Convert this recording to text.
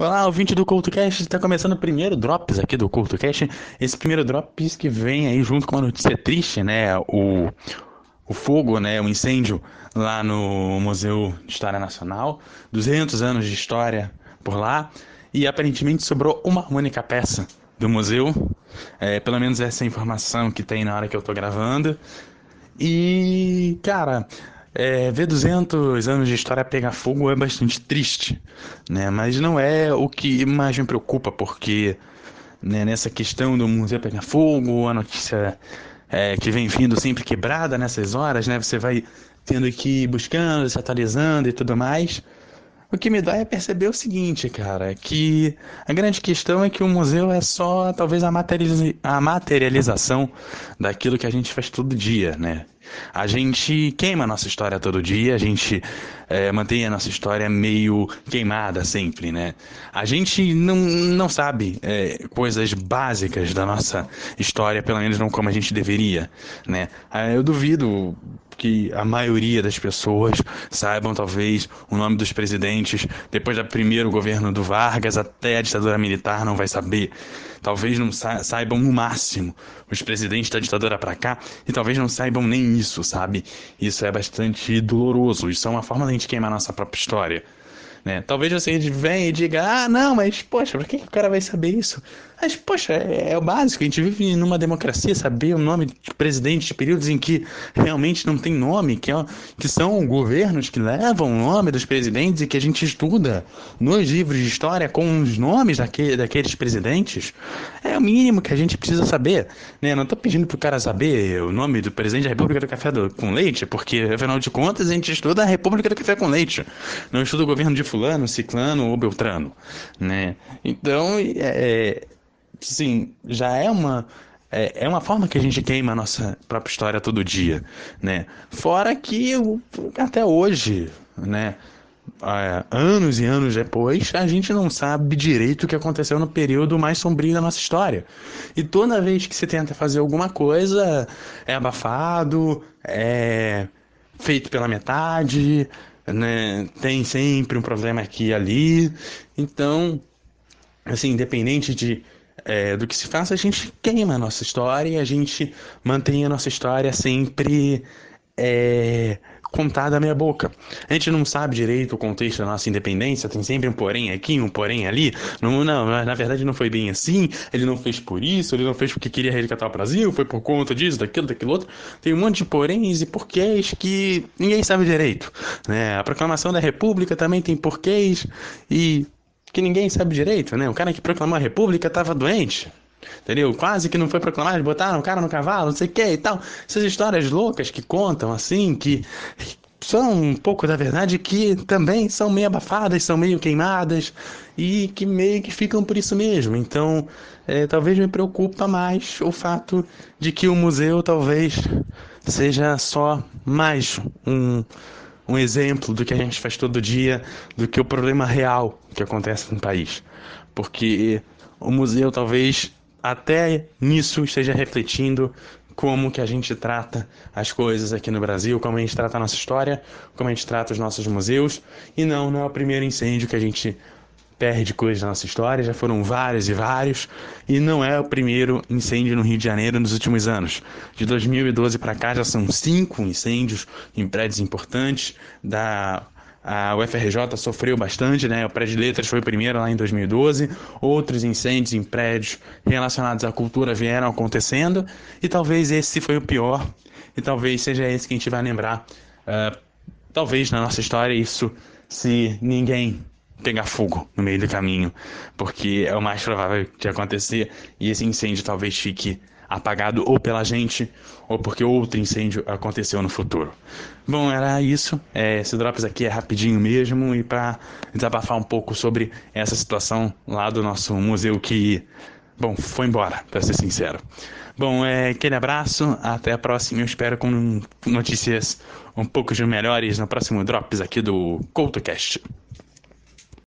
Olá, ouvinte do CultoCast, está começando o primeiro Drops aqui do CultoCast. Esse primeiro Drops que vem aí junto com uma notícia triste, né? O, o fogo, né? O incêndio lá no Museu de História Nacional. 200 anos de história por lá. E aparentemente sobrou uma única peça do museu. É, pelo menos essa é a informação que tem na hora que eu tô gravando. E, cara, é, ver 200 anos de história pegar fogo é bastante triste, né? Mas não é o que mais me preocupa, porque né, nessa questão do museu pegar fogo, a notícia é, que vem vindo sempre quebrada nessas horas, né? Você vai tendo que ir buscando, se atualizando e tudo mais. O que me dá é perceber o seguinte, cara, que a grande questão é que o museu é só talvez a, a materialização daquilo que a gente faz todo dia, né? A gente queima a nossa história todo dia, a gente é, mantém a nossa história meio queimada sempre, né? A gente não, não sabe é, coisas básicas da nossa história, pelo menos não como a gente deveria, né? Ah, eu duvido que a maioria das pessoas saibam talvez o nome dos presidentes depois do primeiro governo do Vargas até a ditadura militar não vai saber talvez não saibam no máximo. Os presidentes da ditadura para cá e talvez não saibam nem isso sabe? Isso é bastante doloroso. Isso é uma forma da gente queimar nossa própria história né? Talvez você venha e diga, ah, não, mas poxa, por que, o cara vai saber isso? Mas, poxa, é, é, o básico, a gente vive numa democracia, saber o nome de presidente de períodos em que realmente não tem nome, que, é, que são governos que levam o nome dos presidentes e que a gente estuda nos livros de história com os nomes daquele, daqueles presidentes, é o mínimo que a gente precisa saber. Né? Não estou pedindo para o cara saber o nome do presidente da República do Café do, com Leite, porque, afinal de contas, a gente estuda a República do Café com Leite, não estuda o governo de fulano, ciclano ou beltrano, né? Então, é, sim, já é uma é, é uma forma que a gente queima a nossa própria história todo dia, né? Fora que até hoje, né? É, anos e anos depois, a gente não sabe direito o que aconteceu no período mais sombrio da nossa história. E toda vez que se tenta fazer alguma coisa, é abafado, é feito pela metade, né? Tem sempre um problema aqui e ali. Então, assim, independente de é, do que se faça, a gente queima a nossa história e a gente mantém a nossa história sempre é, contada à meia boca. A gente não sabe direito o contexto da nossa independência, tem sempre um porém aqui, um porém ali. Não, não, na verdade não foi bem assim, ele não fez por isso, ele não fez porque queria resgatar o Brasil, foi por conta disso, daquilo, daquilo outro. Tem um monte de poréns e porquês que ninguém sabe direito. Né? A proclamação da República também tem porquês e que ninguém sabe direito, né? O cara que proclamou a República estava doente, entendeu? Quase que não foi proclamado, botaram o cara no cavalo, não sei o que e tal. Essas histórias loucas que contam, assim, que são um pouco da verdade, que também são meio abafadas, são meio queimadas e que meio que ficam por isso mesmo. Então, é, talvez me preocupa mais o fato de que o museu talvez seja só mais um um exemplo do que a gente faz todo dia, do que o problema real que acontece no país. Porque o museu talvez até nisso esteja refletindo como que a gente trata as coisas aqui no Brasil, como a gente trata a nossa história, como a gente trata os nossos museus. E não, não é o primeiro incêndio que a gente perde coisas na nossa história, já foram vários e vários, e não é o primeiro incêndio no Rio de Janeiro nos últimos anos. De 2012 para cá já são cinco incêndios em prédios importantes da a UFRJ sofreu bastante, né? O prédio de letras foi o primeiro lá em 2012. Outros incêndios em prédios relacionados à cultura vieram acontecendo. E talvez esse foi o pior. E talvez seja esse que a gente vai lembrar. Uh, talvez na nossa história isso, se ninguém pegar fogo no meio do caminho, porque é o mais provável de acontecer e esse incêndio talvez fique apagado ou pela gente ou porque outro incêndio aconteceu no futuro. Bom, era isso. É, esse Drops aqui é rapidinho mesmo e para desabafar um pouco sobre essa situação lá do nosso museu que, bom, foi embora, para ser sincero. Bom, é, aquele abraço, até a próxima. Eu espero com notícias um pouco melhores no próximo Drops aqui do CoutoCast.